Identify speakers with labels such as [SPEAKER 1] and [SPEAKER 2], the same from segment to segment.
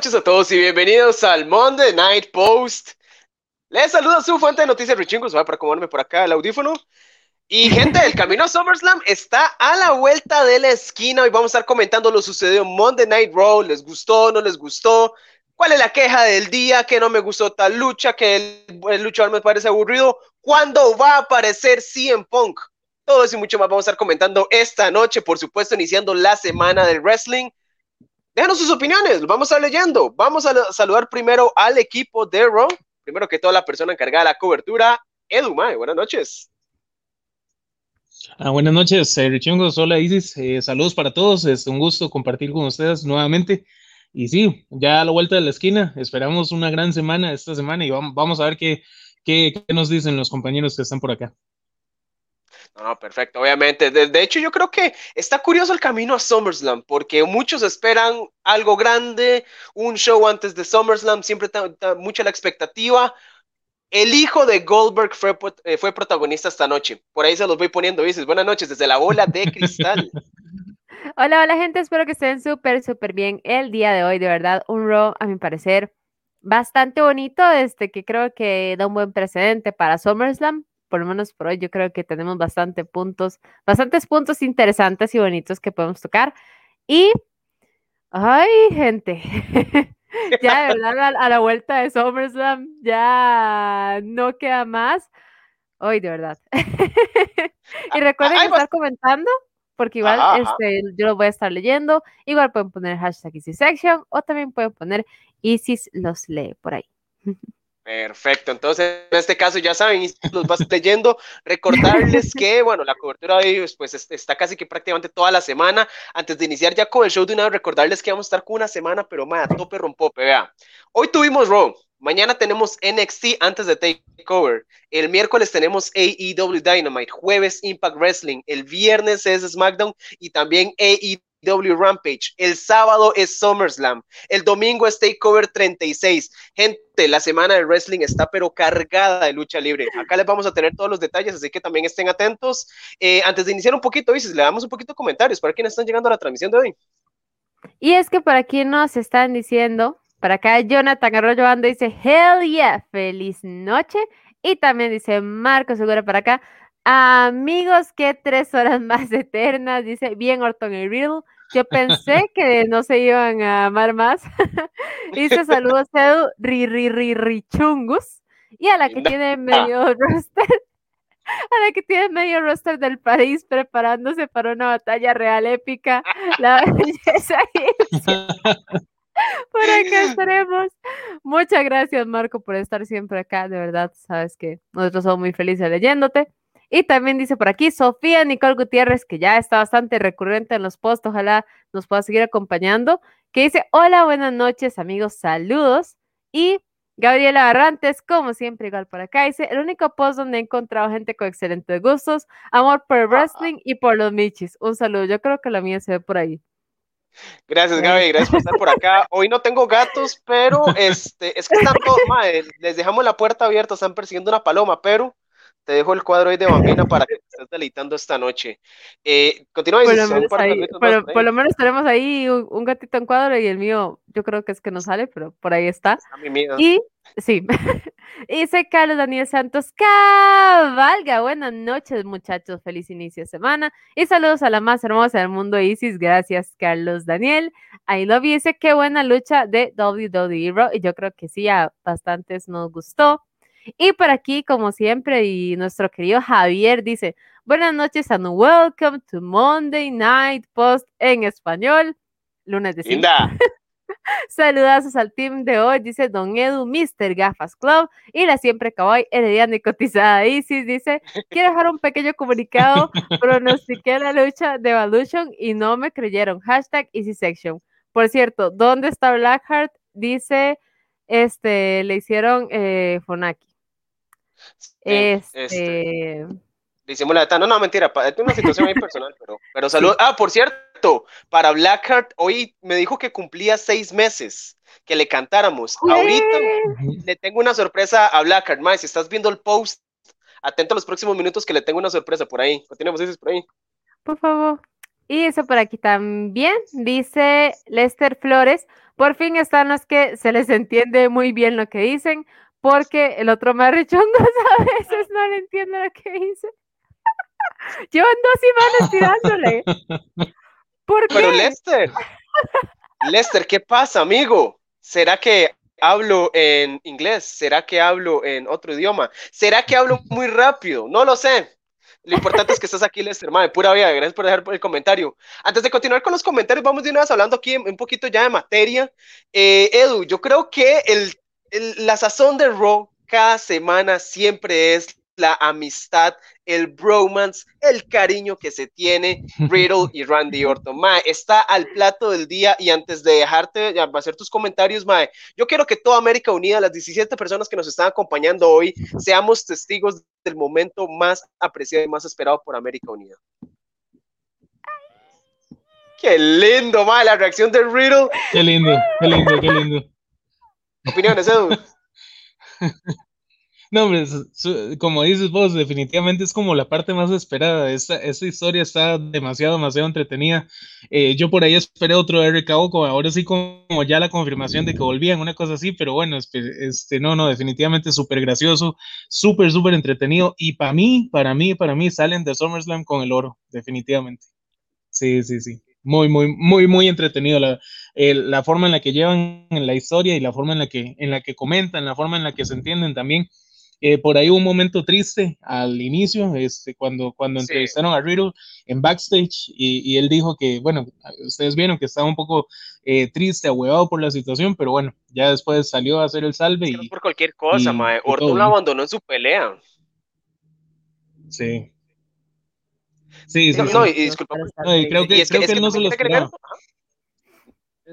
[SPEAKER 1] Noches a todos y bienvenidos al Monday Night Post. Les saluda su fuente de noticias Richingos, va para acomodarme por acá el audífono. Y gente, el camino a SummerSlam está a la vuelta de la esquina. Hoy vamos a estar comentando lo sucedido en Monday Night Raw. ¿Les gustó? ¿No les gustó? ¿Cuál es la queja del día? ¿Que no me gustó tal lucha? ¿Que el, el luchador me parece aburrido? ¿Cuándo va a aparecer CM Punk? Todo eso y mucho más vamos a estar comentando esta noche, por supuesto, iniciando la semana del wrestling. Déjanos sus opiniones, vamos a estar leyendo. Vamos a saludar primero al equipo de Raw. Primero que toda la persona encargada de la cobertura, Edu Mae. Buenas noches.
[SPEAKER 2] Ah, buenas noches, eh, Richungos. Hola, Isis. Eh, saludos para todos. Es un gusto compartir con ustedes nuevamente. Y sí, ya a la vuelta de la esquina, esperamos una gran semana esta semana y vamos, vamos a ver qué, qué, qué nos dicen los compañeros que están por acá.
[SPEAKER 1] No, perfecto, obviamente. De, de, hecho, yo creo que está curioso el camino a SummerSlam, porque muchos esperan algo grande, un show antes de SummerSlam, siempre está, mucha la expectativa. El hijo de Goldberg fue, eh, fue protagonista esta noche. Por ahí se los voy poniendo, dices. Buenas noches, desde la bola de cristal.
[SPEAKER 3] hola, hola, gente. Espero que estén súper, súper bien el día de hoy. De verdad, un Raw, a mi parecer, bastante bonito, este que creo que da un buen precedente para SummerSlam por lo menos por hoy, yo creo que tenemos bastante puntos, bastantes puntos interesantes y bonitos que podemos tocar. Y, ay, gente, ya de verdad a, la vuelta de SummerSlam ya no queda más. Hoy, de verdad. y recuerden ay, estar comentando, porque igual ajá, este, yo lo voy a estar leyendo. Igual pueden poner hashtag Easy Section o también pueden poner Isis los lee por ahí.
[SPEAKER 1] Perfecto, entonces en este caso ya saben, los vas leyendo, recordarles que, bueno, la cobertura de ellos pues está casi que prácticamente toda la semana, antes de iniciar ya con el show de una vez, recordarles que vamos a estar con una semana, pero más a tope rompope, vea, hoy tuvimos Raw, mañana tenemos NXT antes de TakeOver, el miércoles tenemos AEW Dynamite, jueves Impact Wrestling, el viernes es SmackDown y también AEW W Rampage. El sábado es SummerSlam. El domingo es Takeover 36. Gente, la semana de wrestling está pero cargada de lucha libre. Acá les vamos a tener todos los detalles, así que también estén atentos. Eh, antes de iniciar un poquito, dices, le damos un poquito de comentarios para quienes están llegando a la transmisión de hoy.
[SPEAKER 3] Y es que por aquí nos están diciendo, para acá Jonathan Arroyo Bando dice, hell yeah, feliz noche. Y también dice Marco Segura para acá, Amigos, qué tres horas más eternas, dice bien Orton y Riddle. Yo pensé que no se iban a amar más. dice saludos Edu, ri, ri, ri, ri, chungus. Y a la que tiene medio roster, a la que tiene medio roster del país preparándose para una batalla real épica. La belleza por acá estaremos. Muchas gracias, Marco, por estar siempre acá. De verdad, sabes que nosotros somos muy felices leyéndote. Y también dice por aquí Sofía Nicole Gutiérrez, que ya está bastante recurrente en los posts, ojalá nos pueda seguir acompañando, que dice, hola, buenas noches amigos, saludos. Y Gabriela Barrantes, como siempre, igual por acá, dice, el único post donde he encontrado gente con excelentes gustos, amor por el wrestling y por los michis. Un saludo, yo creo que la mía se ve por ahí.
[SPEAKER 1] Gracias, Gaby, gracias por estar por acá. Hoy no tengo gatos, pero este, es que están todos, madre, les dejamos la puerta abierta, están persiguiendo una paloma, pero te dejo el cuadro ahí de Bambina para que te estés deleitando esta noche. Eh, continúa.
[SPEAKER 3] Por, lo menos, ahí, por, por lo menos tenemos ahí un, un, gatito en cuadro y el mío, yo creo que es que no sale, pero por ahí está.
[SPEAKER 1] está
[SPEAKER 3] y sí, y dice Carlos Daniel Santos, cabalga, buenas noches muchachos, feliz inicio de semana y saludos a la más hermosa del mundo Isis, gracias Carlos Daniel. Ahí lo vi, dice qué buena lucha de WWE y yo creo que sí, a bastantes nos gustó. Y por aquí, como siempre, y nuestro querido Javier dice, buenas noches and welcome to Monday Night Post en español, lunes de cine. Saludazos al team de hoy, dice Don Edu, Mr. Gafas Club y la siempre kawaii herediana y cotizada Isis, dice, quiero dejar un pequeño comunicado, pronostiqué la lucha de Evolution y no me creyeron, hashtag Easy Section. Por cierto, ¿dónde está Blackheart? Dice, este, le hicieron eh, Fonaki. Este... este...
[SPEAKER 1] Hicimos la no, no, mentira, es una situación muy personal, pero, pero salud. Sí. Ah, por cierto, para Blackheart, hoy me dijo que cumplía seis meses que le cantáramos. Ahorita le tengo una sorpresa a Blackheart, más si estás viendo el post, atento a los próximos minutos que le tengo una sorpresa por ahí. Continuamos, dices por ahí.
[SPEAKER 3] Por favor. Y eso por aquí también, dice Lester Flores, por fin están los que se les entiende muy bien lo que dicen, porque el otro marrichón a veces no le entiende lo que dice. Llevan dos semanas tirándole. ¿Por qué?
[SPEAKER 1] Pero Lester, Lester, ¿qué pasa, amigo? ¿Será que hablo en inglés? ¿Será que hablo en otro idioma? ¿Será que hablo muy rápido? No lo sé. Lo importante es que estás aquí, Lester, madre, pura vida. Gracias por dejar el comentario. Antes de continuar con los comentarios, vamos de una vez hablando aquí un poquito ya de materia. Eh, Edu, yo creo que el, el, la sazón de Raw cada semana siempre es la amistad, el bromance, el cariño que se tiene Riddle y Randy Orton. Mae, está al plato del día y antes de dejarte hacer tus comentarios, Mae, yo quiero que toda América Unida, las 17 personas que nos están acompañando hoy, seamos testigos del momento más apreciado y más esperado por América Unida. Qué lindo, Mae, la reacción de Riddle.
[SPEAKER 2] Qué lindo, qué lindo, qué lindo.
[SPEAKER 1] Opiniones, Edu.
[SPEAKER 2] No, hombre, como dices vos, definitivamente es como la parte más esperada. Esta, esta historia está demasiado, demasiado entretenida. Eh, yo por ahí esperé otro Oco, ahora sí como ya la confirmación de que volvían, una cosa así, pero bueno, este, no, no, definitivamente súper gracioso, súper, súper entretenido. Y para mí, para mí, para mí, salen de SummerSlam con el oro, definitivamente. Sí, sí, sí muy, muy, muy, muy entretenido la, la forma en la que llevan en la historia y la forma en la que, en la que comentan, la forma en la que se entienden también. Eh, por ahí hubo un momento triste al inicio, este, cuando, cuando entrevistaron a Riddle en backstage y, y, él dijo que, bueno, ustedes vieron que estaba un poco eh, triste, ahuevado por la situación, pero bueno, ya después salió a hacer el salve. y,
[SPEAKER 1] no por cualquier cosa, mae. Orton lo abandonó en su pelea.
[SPEAKER 2] Sí. Sí, sí,
[SPEAKER 1] no,
[SPEAKER 2] sí.
[SPEAKER 1] no, y disculpa.
[SPEAKER 2] No, y creo que,
[SPEAKER 1] y es
[SPEAKER 2] creo
[SPEAKER 1] que,
[SPEAKER 2] que,
[SPEAKER 1] es
[SPEAKER 2] él no se lo esperaba.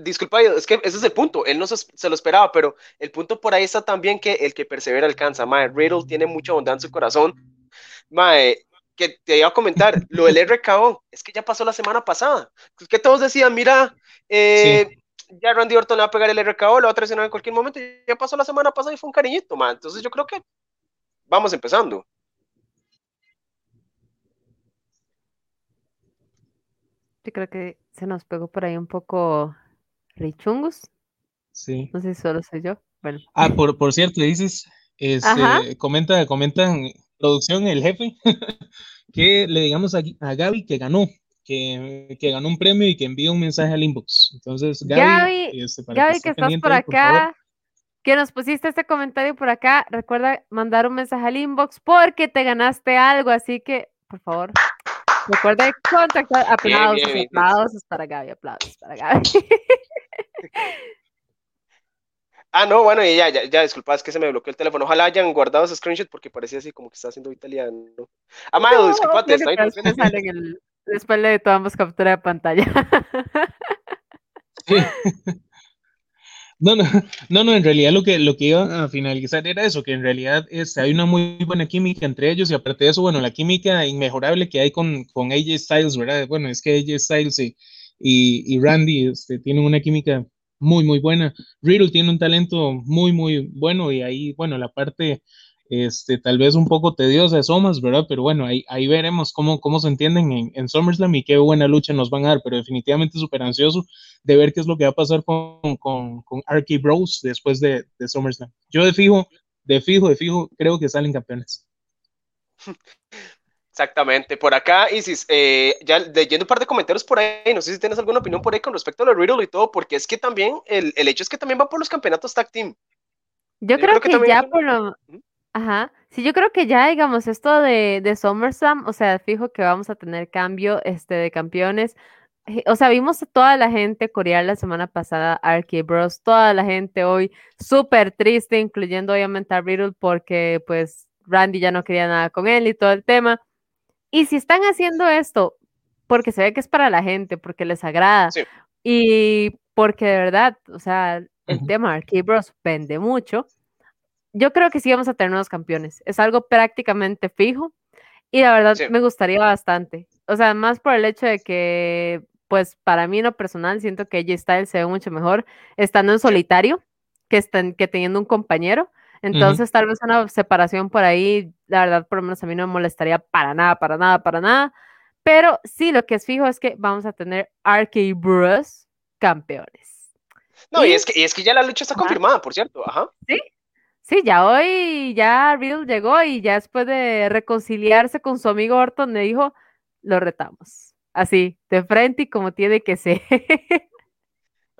[SPEAKER 1] Disculpa, es que ese es el punto, él no se, se, lo esperaba, pero el punto por ahí está también que el que persevera alcanza, mae, Riddle tiene mucha bondad en su corazón, mae, que te iba a comentar, lo del RKO, es que ya pasó la semana pasada, que todos decían, mira, eh, sí. ya Randy Orton le va a pegar el RKO, lo va a traicionar en cualquier momento, ya pasó la semana pasada y fue un cariñito, mae, entonces yo creo que vamos empezando.
[SPEAKER 3] Yo creo que se nos pegó por ahí un poco Richungus.
[SPEAKER 2] Sí.
[SPEAKER 3] No sé si solo soy yo. Bueno.
[SPEAKER 2] Ah, por, por cierto, dices, este, comenta, comentan producción el jefe que le digamos a, a Gaby que ganó, que, que, ganó un premio y que envíe un mensaje al inbox. Entonces, Gaby,
[SPEAKER 3] Gaby,
[SPEAKER 2] este,
[SPEAKER 3] Gaby que, que estás por acá, por que nos pusiste este comentario por acá, recuerda mandar un mensaje al inbox porque te ganaste algo, así que, por favor, Recuerda contactar. Aplausos, bien, bien, bien. aplausos para Gaby, aplausos para Gaby.
[SPEAKER 1] Ah, no, bueno, y ya, ya, ya, disculpa, es que se me bloqueó el teléfono. Ojalá hayan guardado ese screenshot porque parecía así como que está haciendo italiano. Amado, no, disculpate, está ahí.
[SPEAKER 3] El, después le tomamos captura de pantalla.
[SPEAKER 2] Sí. No, no, no, no, en realidad lo que, lo que iba a finalizar era eso, que en realidad este, hay una muy buena química entre ellos y aparte de eso, bueno, la química inmejorable que hay con, con AJ Styles, ¿verdad? Bueno, es que AJ Styles y, y, Randy este, tienen una química muy, muy buena. Riddle tiene un talento muy, muy bueno y ahí, bueno, la parte este, tal vez un poco tediosa de Somas, ¿verdad? Pero bueno, ahí, ahí veremos cómo, cómo se entienden en, en SummerSlam y qué buena lucha nos van a dar, pero definitivamente súper ansioso de ver qué es lo que va a pasar con, con, con Arky Bros después de, de SummerSlam. Yo de fijo, de fijo, de fijo, creo que salen campeones.
[SPEAKER 1] Exactamente, por acá, Isis, eh, ya leyendo un par de comentarios por ahí, no sé si tienes alguna opinión por ahí con respecto a lo Riddle y todo, porque es que también, el, el hecho es que también va por los campeonatos tag team.
[SPEAKER 3] Yo, Yo creo, creo, que, que ya por lo... Ajá, sí, yo creo que ya, digamos, esto de, de SummerSlam, o sea, fijo que vamos a tener cambio este, de campeones. O sea, vimos a toda la gente corear la semana pasada Arky Bros, toda la gente hoy súper triste, incluyendo obviamente a Riddle, porque pues Randy ya no quería nada con él y todo el tema. Y si están haciendo esto, porque se ve que es para la gente, porque les agrada,
[SPEAKER 1] sí.
[SPEAKER 3] y porque de verdad, o sea, el tema Arky Bros vende mucho, yo creo que sí vamos a tener nuevos campeones. Es algo prácticamente fijo y la verdad sí. me gustaría bastante. O sea, más por el hecho de que, pues para mí en lo personal, siento que AJ Styles se ve mucho mejor estando en solitario que, están, que teniendo un compañero. Entonces, uh -huh. tal vez una separación por ahí, la verdad, por lo menos a mí no me molestaría para nada, para nada, para nada. Pero sí, lo que es fijo es que vamos a tener RK Bros campeones.
[SPEAKER 1] No, y, es, que, y es que ya la lucha está confirmada, por cierto. Ajá.
[SPEAKER 3] Sí, Sí, ya hoy, ya Real llegó y ya después de reconciliarse con su amigo Orton, le dijo, lo retamos. Así, de frente y como tiene que ser.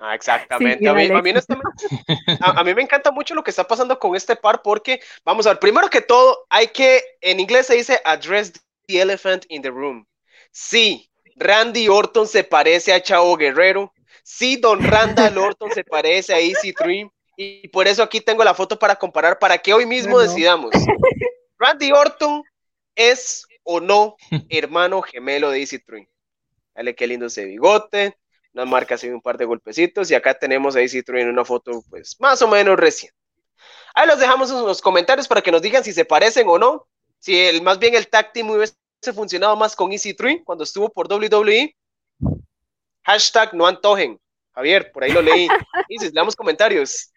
[SPEAKER 1] Ah, exactamente. a, mí, a, mí, me encanta mucho lo que está pasando con este par porque, vamos a ver, primero que todo, hay que, en inglés se dice address the elephant in the room. Sí, Randy Orton se parece a Chavo Guerrero. Sí, Don Randall Orton se parece a Easy Dream. Y por eso aquí tengo la foto para comparar, para que hoy mismo decidamos. Randy Orton es o no hermano gemelo de Easy Dream. Dale qué lindo ese bigote, unas marcas y un par de golpecitos. Y acá tenemos a Easy en una foto, pues más o menos reciente. Ahí los dejamos en los comentarios para que nos digan si se parecen o no. Si el, más bien el tag team hubiese funcionado más con Easy cuando estuvo por WWE. Hashtag no antojen. Javier, por ahí lo leí. Dices, leamos comentarios.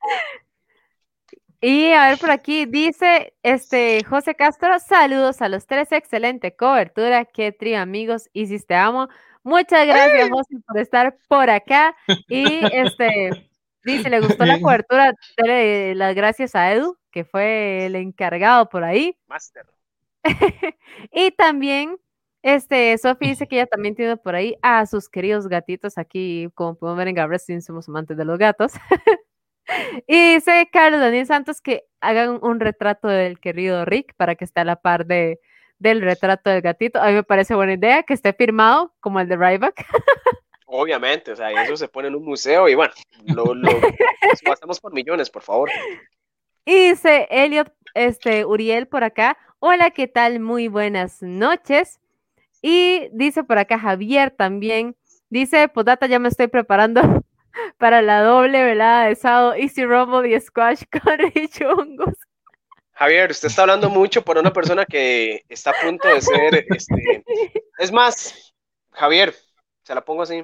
[SPEAKER 3] Y a ver por aquí, dice este José Castro, saludos a los tres, excelente cobertura, qué trío amigos, Isis te amo. Muchas gracias, José, por estar por acá. Y este dice, le gustó la cobertura, las gracias a Edu, que fue el encargado por ahí.
[SPEAKER 1] Master.
[SPEAKER 3] y también este, Sofi dice que ella también tiene por ahí a sus queridos gatitos aquí, como podemos ver en Gabrestin, somos amantes de los gatos. y dice Carlos Daniel Santos que hagan un retrato del querido Rick para que esté a la par de, del retrato del gatito. A mí me parece buena idea que esté firmado como el de Ryback.
[SPEAKER 1] Obviamente, o sea, eso se pone en un museo y bueno, lo, lo gastamos por millones, por favor.
[SPEAKER 3] Y dice Elliot, este, Uriel por acá. Hola, ¿qué tal? Muy buenas noches. Y dice por acá Javier también, dice, pues data, ya me estoy preparando para la doble velada de sábado Easy Rumble y Squash con Richungos.
[SPEAKER 1] Javier, usted está hablando mucho por una persona que está a punto de ser, este, es más, Javier, se la pongo así.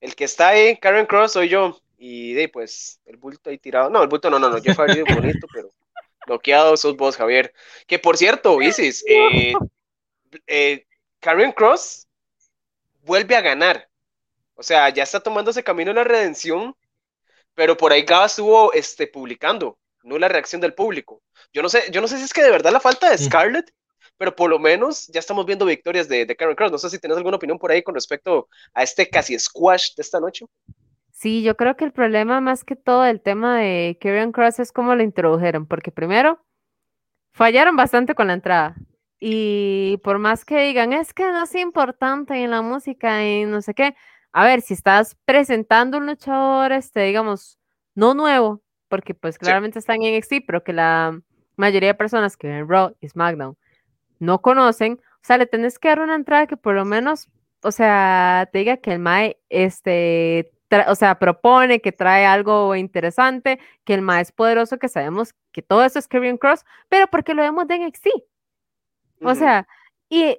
[SPEAKER 1] El que está ahí, Karen Cross, soy yo. Y de pues, el bulto ahí tirado. No, el bulto no, no, no, yo fue bonito, pero bloqueado sos vos, Javier. Que por cierto, Isis, eh, eh, Karen Cross vuelve a ganar. O sea, ya está tomando ese camino de la redención, pero por ahí Gaba estuvo este, publicando, no la reacción del público. Yo no sé, yo no sé si es que de verdad la falta de Scarlett, pero por lo menos ya estamos viendo victorias de, de Karen Cross. No sé si tienes alguna opinión por ahí con respecto a este casi squash de esta noche.
[SPEAKER 3] Sí, yo creo que el problema más que todo el tema de Kieran Cross es cómo lo introdujeron, porque primero fallaron bastante con la entrada. Y por más que digan, es que no es importante en la música y no sé qué, a ver, si estás presentando un luchador, este, digamos, no nuevo, porque pues claramente están en NXT, pero que la mayoría de personas que ven Raw y SmackDown no conocen, o sea, le tenés que dar una entrada que por lo menos, o sea, te diga que el Mae, este, o sea, propone, que trae algo interesante, que el más poderoso, que sabemos que todo eso es Kevin Cross, pero porque lo vemos de NXT. O sea, y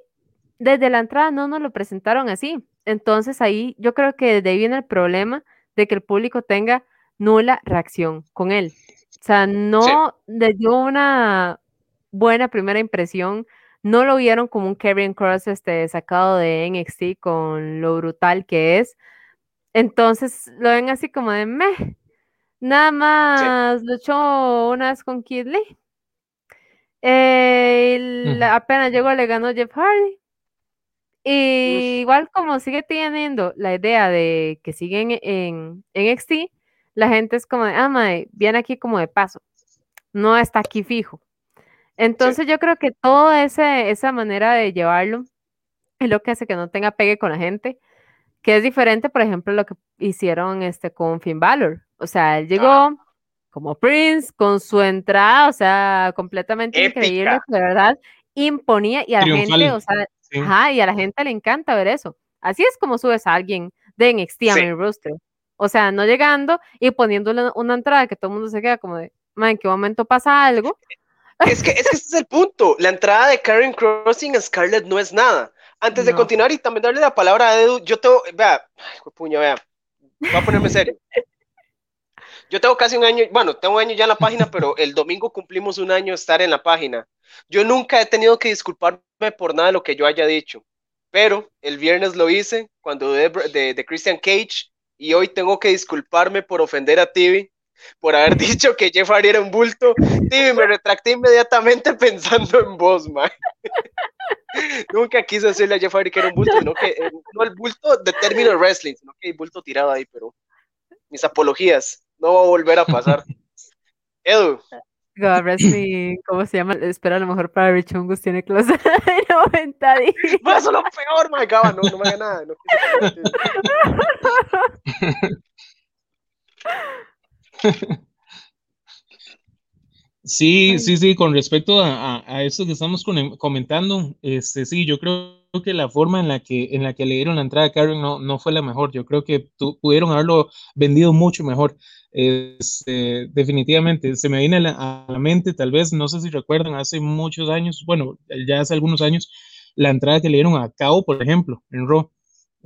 [SPEAKER 3] desde la entrada no nos lo presentaron así. Entonces ahí yo creo que desde ahí viene el problema de que el público tenga nula reacción con él. O sea, no le dio una buena primera impresión, no lo vieron como un Kevin Cross este, sacado de NXT con lo brutal que es. Entonces lo ven así como de meh. Nada más luchó una vez con Kid Lee. Eh, apenas llegó, le ganó Jeff Hardy. Y igual como sigue teniendo la idea de que siguen en, en NXT, la gente es como de, ah, madre, viene aquí como de paso. No está aquí fijo. Entonces yo creo que toda esa manera de llevarlo es lo que hace que no tenga pegue con la gente que es diferente, por ejemplo, lo que hicieron este, con Finn Balor. O sea, él llegó como Prince con su entrada, o sea, completamente increíble, de verdad, imponía y a la gente, o sea, ajá, y a la gente le encanta ver eso. Así es como subes a alguien de NXT a mi roster. O sea, no llegando y poniéndole una entrada que todo el mundo se queda como de, ¿en qué momento pasa algo?
[SPEAKER 1] Es que, es que ese es el punto. La entrada de Karen Crossing a Scarlett no es nada. Antes de continuar y también darle la palabra a Edu, yo tengo, vea, ay, puño, vea, voy a ponerme serio. Yo tengo casi un año, bueno, tengo un año ya en la página, pero el domingo cumplimos un año estar en la página. Yo nunca he tenido que disculparme por nada de lo que yo haya dicho, pero el viernes lo hice cuando de, de, de Christian Cage y hoy tengo que disculparme por ofender a Tibi por haber dicho que Jeff Hardy era un bulto. Tibi, me retracté inmediatamente pensando en vos, man. Nunca quise decirle a Jeff Hardy que era un bulto, sino que eh, no el bulto de término wrestling, sino que hay bulto tirado ahí, pero mis apologías no va a volver a pasar. Edu.
[SPEAKER 3] God, wrestling, ¿cómo se llama? Espera, a lo mejor para Rich Ungus tiene close de 90 días.
[SPEAKER 1] Eso es lo peor, my God. No, no me haga nada. No
[SPEAKER 2] Sí, sí, sí, con respecto a, a, eso que estamos comentando, este, sí, yo creo que la forma en la que, en la que le dieron la entrada a Karen no, no fue la mejor. Yo creo que pudieron haberlo vendido mucho mejor. Este, definitivamente, se me viene a la, a la, mente, tal vez, no sé si recuerdan, hace muchos años, bueno, ya hace algunos años, la entrada que le dieron a Cabo, por ejemplo, en Raw.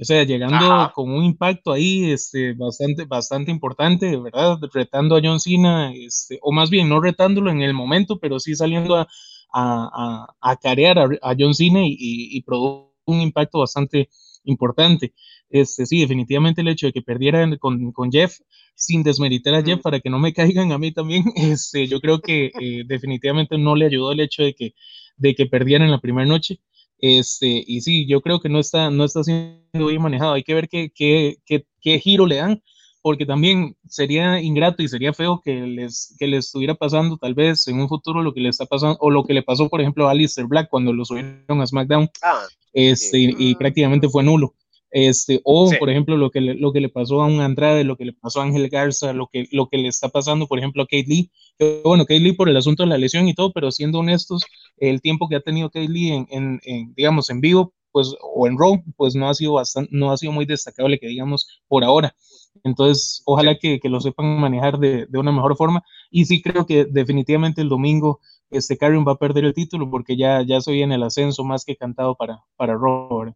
[SPEAKER 2] O sea, llegando Ajá. con un impacto ahí este, bastante, bastante importante, ¿verdad? Retando a John Cena, este, o más bien no retándolo en el momento, pero sí saliendo a, a, a, a carear a, a, John Cena y, y, y produjo un impacto bastante importante. Este, sí, definitivamente el hecho de que perdieran con, con Jeff, sin desmeritar a Jeff para que no me caigan a mí también, este, yo creo que eh, definitivamente no le ayudó el hecho de que, de que perdieran en la primera noche. Este, y sí, yo creo que no está, no está siendo bien manejado. Hay que ver qué, qué, qué, qué giro le dan, porque también sería ingrato y sería feo que les, que les estuviera pasando tal vez en un futuro lo que le está pasando, o lo que le pasó, por ejemplo, a Alistair Black cuando lo subieron a SmackDown, ah, este, sí. y, y, prácticamente fue nulo. Este, o sí. por ejemplo lo que, le, lo que le pasó a un Andrade, lo que le pasó a Ángel Garza, lo que, lo que le está pasando, por ejemplo, a Kate Lee, que, bueno, Kate Lee por el asunto de la lesión y todo, pero siendo honestos, el tiempo que ha tenido Kate Lee en, en, en digamos, en vivo, pues, o en Raw, pues no ha sido bastante, no ha sido muy destacable que digamos por ahora. Entonces, ojalá que, que lo sepan manejar de, de, una mejor forma. Y sí creo que definitivamente el domingo este Karen va a perder el título porque ya, ya soy en el ascenso más que cantado para, para Raw.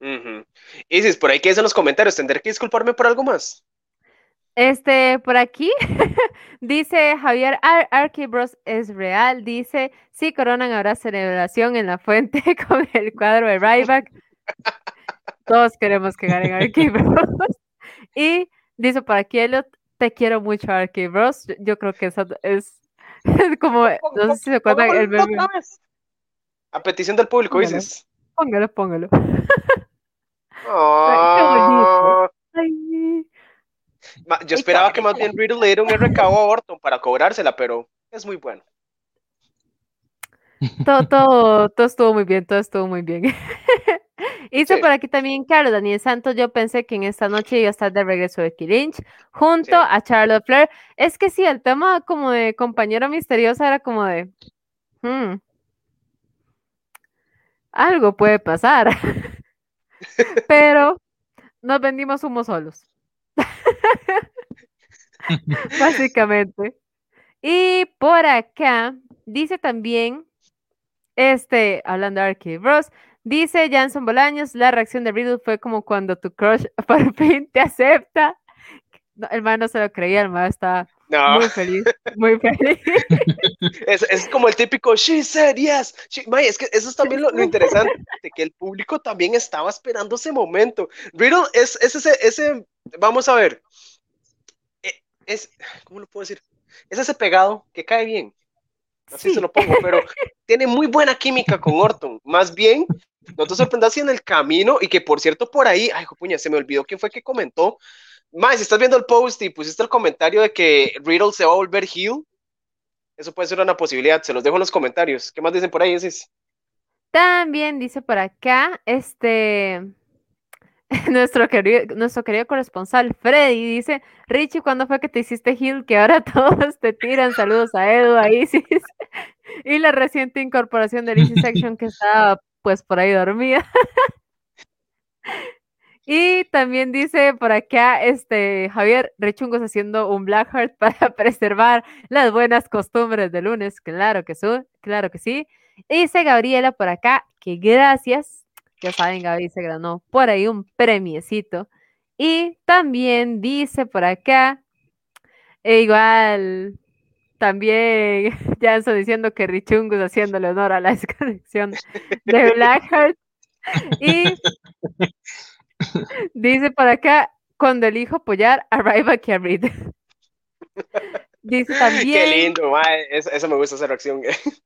[SPEAKER 1] Uh -huh. Isis, por ahí que es en los comentarios, ¿tendré que disculparme por algo más?
[SPEAKER 3] Este, por aquí dice Javier Ar Archibros es real, dice, sí, coronan habrá celebración en la fuente con el cuadro de Ryback. Todos queremos que ganen Archibros. y dice por aquí Elliot, te quiero mucho Archibros. Yo creo que eso es, es como, no sé si se acuerdan el meme.
[SPEAKER 1] A petición del público, póngalo, dices.
[SPEAKER 3] Póngalo, póngalo.
[SPEAKER 1] Oh. Yo esperaba que más bien Riddle le diera un RKO a Orton para cobrársela, pero es muy bueno.
[SPEAKER 3] Todo, todo, todo estuvo muy bien, todo estuvo muy bien. Sí. por aquí también, claro, Daniel Santos, yo pensé que en esta noche iba a estar de regreso de Lynch junto sí. a Charlotte Flair. Es que sí, el tema como de compañera misteriosa era como de, hmm, algo puede pasar. Pero nos vendimos humo solos. Básicamente. Y por acá dice también, este, hablando de Archie Bros, dice Janson Bolaños, la reacción de Riddle fue como cuando tu crush por fin te acepta. No, el man no se lo creía, el man está no. muy feliz, muy feliz.
[SPEAKER 1] Es, es, como el típico, she said yes. She, es que eso es también lo, lo, interesante, que el público también estaba esperando ese momento. Riddle es, es ese, ese, vamos a ver, e, es, ¿cómo lo puedo decir? Es ese pegado que cae bien. Así sí. se lo pongo, pero tiene muy buena química con Orton. Más bien, no te sorprendas si en el camino, y que por cierto, por ahí, ay, puña, se me olvidó quién fue que comentó más, si estás viendo el post y pusiste el comentario de que Riddle se va a volver heel, eso puede ser una posibilidad. Se los dejo en los comentarios. ¿Qué más dicen por ahí, Isis?
[SPEAKER 3] También dice por acá, este, nuestro querido, nuestro querido corresponsal Freddy dice, Richie, ¿cuándo fue que te hiciste heel? Que ahora todos te tiran saludos a Edu, a Isis. y la reciente incorporación de Isis Section que estaba pues por ahí dormida. Y también dice por acá, este, Javier Rechungos haciendo un Blackheart para preservar las buenas costumbres de lunes. Claro que sí, claro que sí. Y dice Gabriela por acá que gracias. Ya saben, Gaby se ganó por ahí un premiecito. Y también dice por acá, e igual, también Janson diciendo que Richungus haciéndole honor a la desconexión de Blackheart. Y dice por acá, cuando elijo apoyar a a Reed. Dice también.
[SPEAKER 1] Qué lindo, Eso, me gusta esa reacción.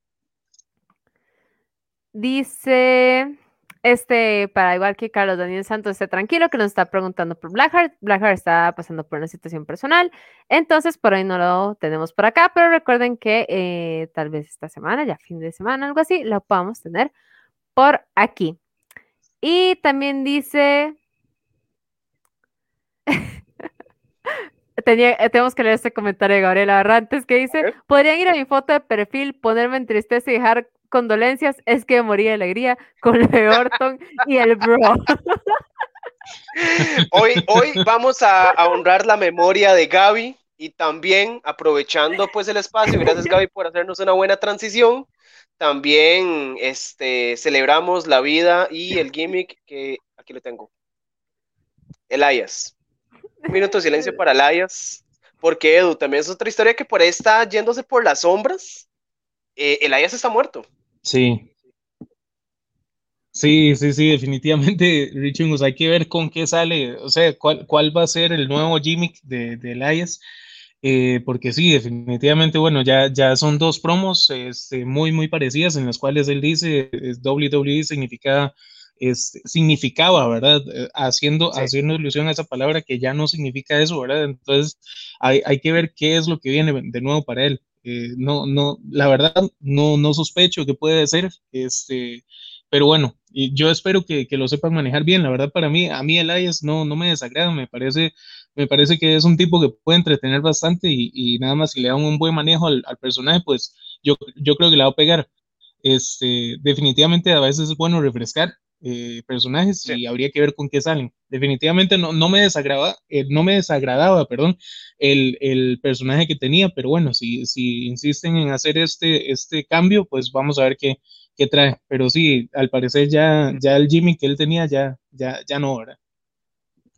[SPEAKER 3] Dice. Este, para igual que Carlos Daniel Santos esté tranquilo, que nos está preguntando por Blackheart. Blackheart está pasando por una situación personal, entonces por ahí no lo tenemos por acá, pero recuerden que eh, tal vez esta semana, ya fin de semana, algo así, lo podamos tener por aquí. Y también dice. Tenía, eh, tenemos que leer este comentario de Gabriela Barrantes que dice: Podrían ir a mi foto de perfil, ponerme en tristeza y dejar condolencias. Es que morí de alegría con lo de Orton y el bro.
[SPEAKER 1] Hoy, hoy vamos a, honrar la memoria de Gaby y también aprovechando pues el espacio, gracias Gaby por hacernos una buena transición. También este, celebramos la vida y el gimmick que aquí lo tengo. Elias. Un minuto de silencio para Elias. Porque Edu, también es otra historia que por ahí está yéndose por las sombras. Eh, Elias está muerto.
[SPEAKER 2] Sí. Sí, sí, sí, definitivamente, Richard, hay que ver con qué sale, o sea, cuál, cuál va a ser el nuevo gimmick de, de Elias. Eh, porque sí, definitivamente, bueno, ya, ya son dos promos este, muy, muy parecidas en las cuales él dice WWE significa, es, significaba, ¿verdad? Eh, haciendo, haciendo ilusión a esa palabra que ya no significa eso, ¿verdad? Entonces hay, hay que ver qué es lo que viene de nuevo para él. Eh, no, no, la verdad, no, no sospecho que puede ser, este, pero bueno, y yo espero que, que, lo sepan manejar bien. La verdad, para mí, a mí Elias no, no me desagrada, me parece me parece que es un tipo que puede entretener bastante y, nada más si le dan un buen manejo al, personaje, pues yo, yo creo que le va a pegar. Este, definitivamente a veces es bueno refrescar eh, personajes y habría que ver con qué salen. Definitivamente no, no me desagradaba, eh, no me desagradaba, perdón, el, el, personaje que tenía, pero bueno, si, si insisten en hacer este, este cambio, pues vamos a ver qué, qué trae. Pero sí, al parecer ya, ya el Jimmy que él tenía ya, ya, ya no, ¿verdad?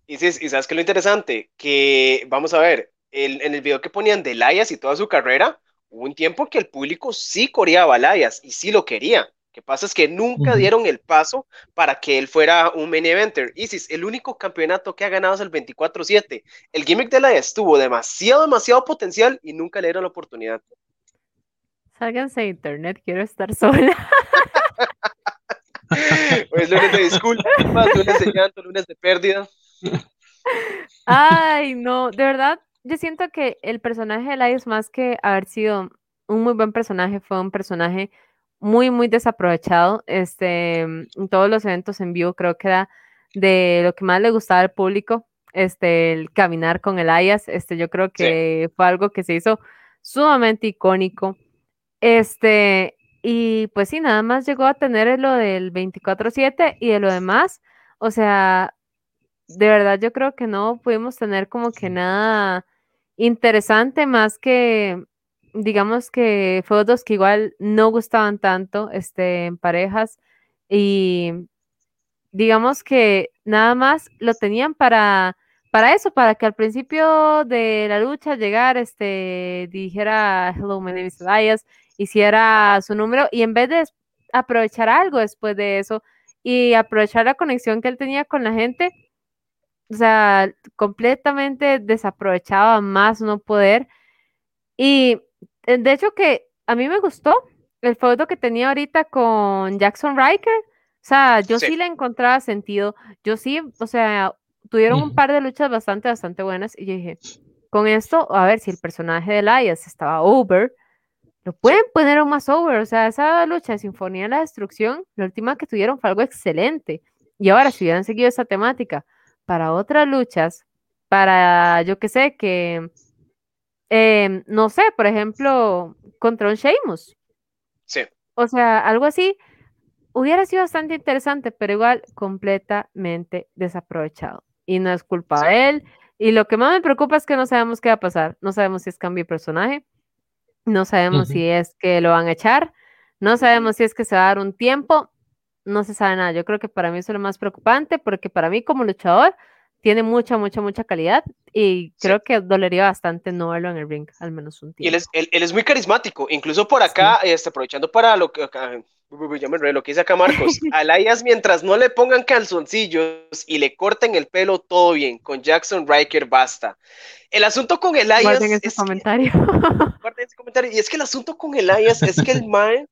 [SPEAKER 1] Y, y sabes que lo interesante, que vamos a ver, en el video que ponían de Elias y toda su carrera, hubo un tiempo que el público sí coreaba a y sí lo quería. Lo que pasa es que nunca dieron el paso para que él fuera un main eventer. Isis, el único campeonato que ha ganado es el 24-7. El gimmick de Elias tuvo demasiado, demasiado potencial y nunca le dieron la oportunidad.
[SPEAKER 3] Sálganse de internet, quiero estar sola.
[SPEAKER 1] pues lunes de disculpas, lunes de llanto, lunes de pérdida.
[SPEAKER 3] Ay, no, de verdad, yo siento que el personaje de Elias, más que haber sido un muy buen personaje, fue un personaje muy, muy desaprovechado. Este, en todos los eventos en vivo creo que era de lo que más le gustaba al público, este, el caminar con Elias. Este, yo creo que fue algo que se hizo sumamente icónico. Este, y pues sí, nada más llegó a tener lo del 24-7 y de lo demás, o sea, de verdad yo creo que no pudimos tener como que nada interesante más que digamos que fotos que igual no gustaban tanto este, en parejas y digamos que nada más lo tenían para, para eso, para que al principio de la lucha llegar, este, dijera Hello, my name is Elias, hiciera su número y en vez de aprovechar algo después de eso y aprovechar la conexión que él tenía con la gente, o sea, completamente desaprovechaba más no poder. Y de hecho que a mí me gustó el foto que tenía ahorita con Jackson Riker. O sea, yo sí, le encontraba sentido. Yo sí, o sea, tuvieron un par de luchas bastante, bastante buenas. Y yo dije, con esto, a ver si el personaje de Elias estaba over, lo pueden poner aún más over. O sea, esa lucha de Sinfonía de la Destrucción, la última que tuvieron fue algo excelente. Y ahora, si hubieran seguido esa temática para otras luchas, para, yo que sé, que, em, no sé, por ejemplo, contra un Sheamus.
[SPEAKER 1] Sí.
[SPEAKER 3] O sea, algo así hubiera sido bastante interesante, pero igual completamente desaprovechado. Y no es culpa de él. Y lo que más me preocupa es que no sabemos qué va a pasar. No sabemos si es cambio de personaje. No sabemos si es que lo van a echar. No sabemos si es que se va a dar un tiempo no se sabe nada. Yo creo que para mí eso es lo más preocupante, porque para mí como luchador tiene mucha, mucha, mucha calidad y creo que dolería bastante no verlo en el ring, al menos un tiempo.
[SPEAKER 1] Y él es, él, es muy carismático, incluso por acá, este, aprovechando para lo que, ya me lo que dice acá Marcos, a Elias mientras no le pongan calzoncillos y le corten el pelo, todo bien, con Jackson Riker basta. El asunto con Elias...
[SPEAKER 3] Guarden ese comentario.
[SPEAKER 1] guarden ese comentario. Y es que el asunto con Elias es que el mae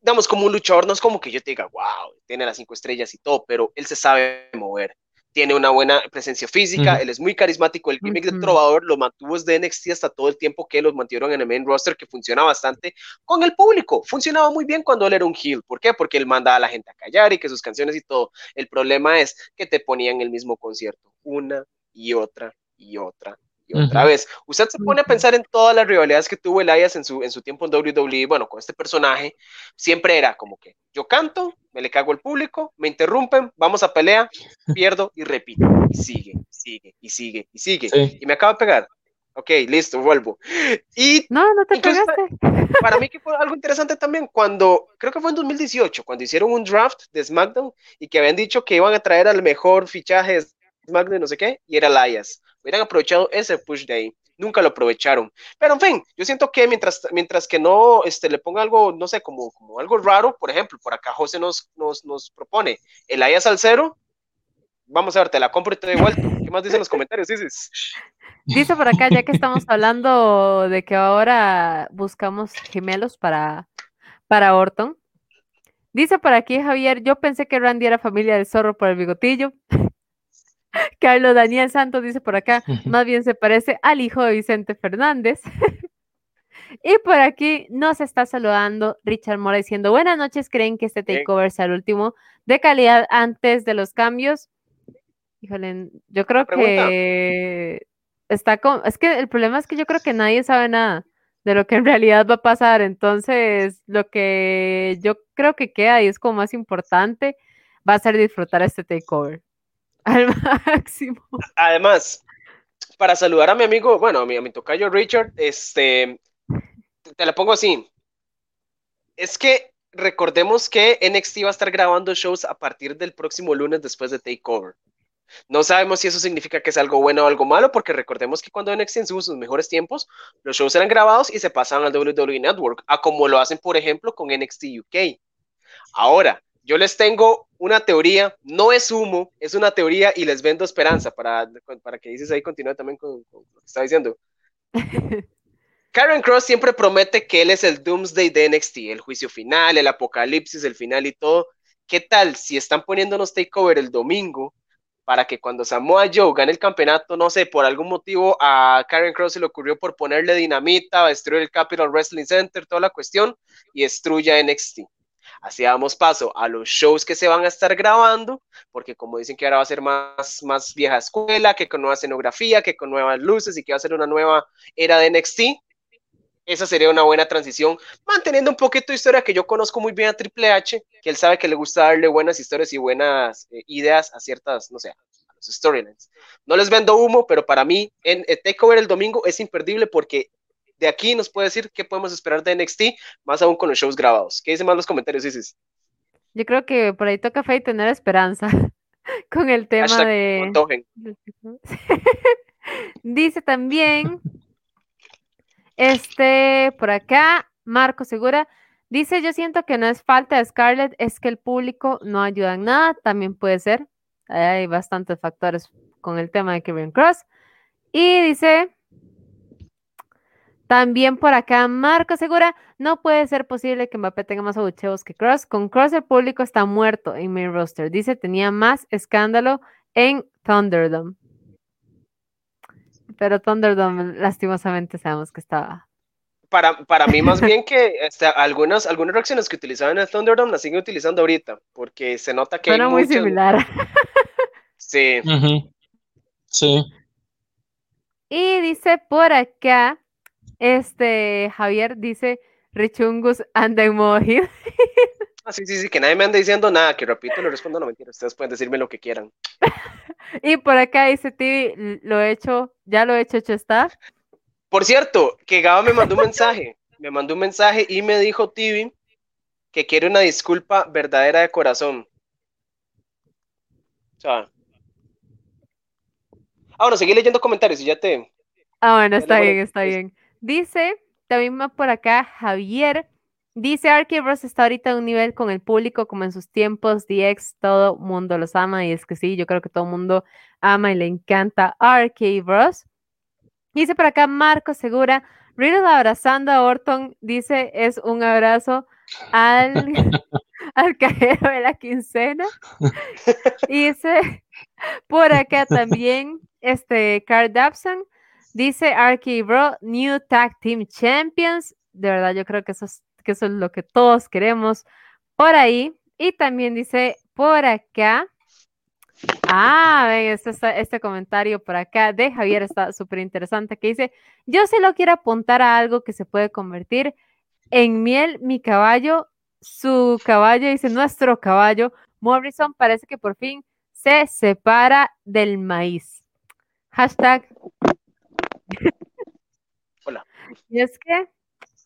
[SPEAKER 1] digamos, como un luchador, no es como que yo te diga, wow, tiene las cinco estrellas y todo, pero él se sabe mover tiene una buena presencia física, él es muy carismático, el gimmick del trovador lo mantuvo desde NXT hasta todo el tiempo que los mantuvieron en el main roster, que funciona bastante con el público, funcionaba muy bien cuando él era un heel, ¿por qué? Porque él mandaba a la gente a callar y que sus canciones y todo, el problema es que te ponían el mismo concierto una y otra y otra y otra vez. Usted se pone a pensar en todas las rivalidades que tuvo Elias en su, en su tiempo en WWE, bueno, con este personaje, siempre era como que yo canto, me le cago al público, me interrumpen, vamos a pelea, pierdo y repito. Y sigue, sigue, y sigue, y sigue. Y me acaba de pegar. Ok, listo, vuelvo. Y
[SPEAKER 3] no, no te pegaste.
[SPEAKER 1] Para, mí que fue algo interesante también cuando, creo que fue en 2018, cuando hicieron un draft de SmackDown y que habían dicho que iban a traer al mejor fichaje de SmackDown, no sé qué, y era Elias hubieran aprovechado ese push de ahí. Nunca lo aprovecharon. Pero en fin, yo siento que mientras, mientras que no este, le ponga algo, no sé, como, como algo raro, por ejemplo, por acá José nos, nos, nos propone el Ayas al cero. Vamos a ver, te la compro y te doy vuelta. ¿Qué más dicen los comentarios, dices?
[SPEAKER 3] Dice por acá, ya que estamos hablando de que ahora buscamos gemelos para, para Orton. Dice por aquí Javier, yo pensé que Randy era familia del zorro por el bigotillo. Carlos Daniel Santos dice por acá, más bien se parece al hijo de Vicente Fernández. y por aquí nos está saludando Richard Mora diciendo, buenas noches, ¿creen que este takeover sea el último de calidad antes de los cambios? Híjole, yo creo que está con, es que el problema es que yo creo que nadie sabe nada de lo que en realidad va a pasar, entonces lo que yo creo que queda y es como más importante va a ser disfrutar este takeover. Al máximo.
[SPEAKER 1] Además, para saludar a mi amigo, bueno, a mi, a mi tocayo Richard, este, te la pongo así. Es que recordemos que NXT va a estar grabando shows a partir del próximo lunes después de Takeover. No sabemos si eso significa que es algo bueno o algo malo, porque recordemos que cuando NXT en sus mejores tiempos, los shows eran grabados y se pasaban al WWE Network, a como lo hacen, por ejemplo, con NXT UK. Ahora, yo les tengo una teoría, no es humo, es una teoría y les vendo esperanza para, para que dices ahí continúe también con, lo que está diciendo. Karen Cross siempre promete que él es el Doomsday de NXT, el juicio final, el apocalipsis, el final y todo. ¿Qué tal si están poniéndonos takeover el domingo para que cuando Samoa Joe gane el campeonato, no sé, por algún motivo a Karen Cross se le ocurrió por ponerle dinamita, destruir el Capital Wrestling Center, toda la cuestión, y destruya NXT? Así damos paso a los shows que se van a estar grabando, porque como dicen que ahora va a ser más, más vieja escuela, que con nueva escenografía, que con nuevas luces y que va a ser una nueva era de NXT, esa sería una buena transición, manteniendo un poquito de historia que yo conozco muy bien a Triple H, que él sabe que le gusta darle buenas historias y buenas eh, ideas a ciertas, no sé, storylines. No les vendo humo, pero para mí en el Takeover el domingo es imperdible porque de aquí nos puede decir qué podemos esperar de NXT, más aún con los shows grabados. ¿Qué dicen más los comentarios, Isis?
[SPEAKER 3] Yo creo que por ahí toca fe y tener esperanza con el tema de... Dice también, este, por acá, Marco Segura, dice, yo siento que no es falta de Scarlett, es que el público no ayuda en nada, también puede ser, hay bastantes factores con el tema de Kevin Cross. Y dice, también por acá, Marco Segura, no puede ser posible que Mbappé tenga más abucheos que Cross. Con Cross el público está muerto en mi roster. Dice, tenía más escándalo en Thunderdome. Pero Thunderdome, lastimosamente, sabemos que estaba.
[SPEAKER 1] Para, para mí, más bien que este, algunas, algunas reacciones que utilizaban en el Thunderdome las siguen utilizando ahorita, porque se nota que.
[SPEAKER 3] Suena muy similar.
[SPEAKER 1] Sí.
[SPEAKER 2] Sí.
[SPEAKER 3] Y dice por acá, este, Javier dice, Richungus anda en modo
[SPEAKER 1] Ah, sí, sí, sí, que nadie me anda diciendo nada, que repito, le respondo, no mentira, ustedes pueden decirme lo que quieran.
[SPEAKER 3] y por acá dice Tibi, lo he hecho, ya lo he hecho, hecho está.
[SPEAKER 1] Por cierto, que Gaba me mandó un mensaje, me mandó un mensaje y me dijo Tibi que quiere una disculpa verdadera de corazón. O sea, Ah, bueno, seguí leyendo comentarios y ya te.
[SPEAKER 3] Ah, bueno, está bien, está bien. Dice, también por acá Javier. Dice Arky Bros está ahorita a un nivel con el público como en sus tiempos, DX, todo mundo los ama y es que sí, yo creo que todo el mundo ama y le encanta Arky Bros. Dice por acá Marco Segura, Riddle abrazando a Orton, dice es un abrazo al, al cajero de la quincena. dice por acá también este Carl Dabson, dice Arky Bro, New Tag Team Champions. De verdad, yo creo que eso es lo que todos queremos por ahí. Y también dice por acá. Ah, ven, este, este comentario por acá de Javier está súper interesante que dice, yo se lo quiero apuntar a algo que se puede convertir en miel, mi caballo, su caballo, dice nuestro caballo, Morrison parece que por fin se separa del maíz. Hashtag.
[SPEAKER 1] Hola.
[SPEAKER 3] Y es que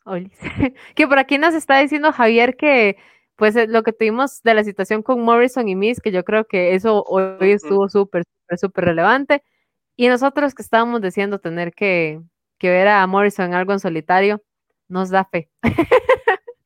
[SPEAKER 3] que por aquí nos está diciendo Javier que pues eh, lo que tuvimos de la situación con Morrison y Miss, que yo creo que eso hoy estuvo súper, súper, súper relevante. Y nosotros que estábamos diciendo tener que, que ver a Morrison en algo en solitario, nos da fe.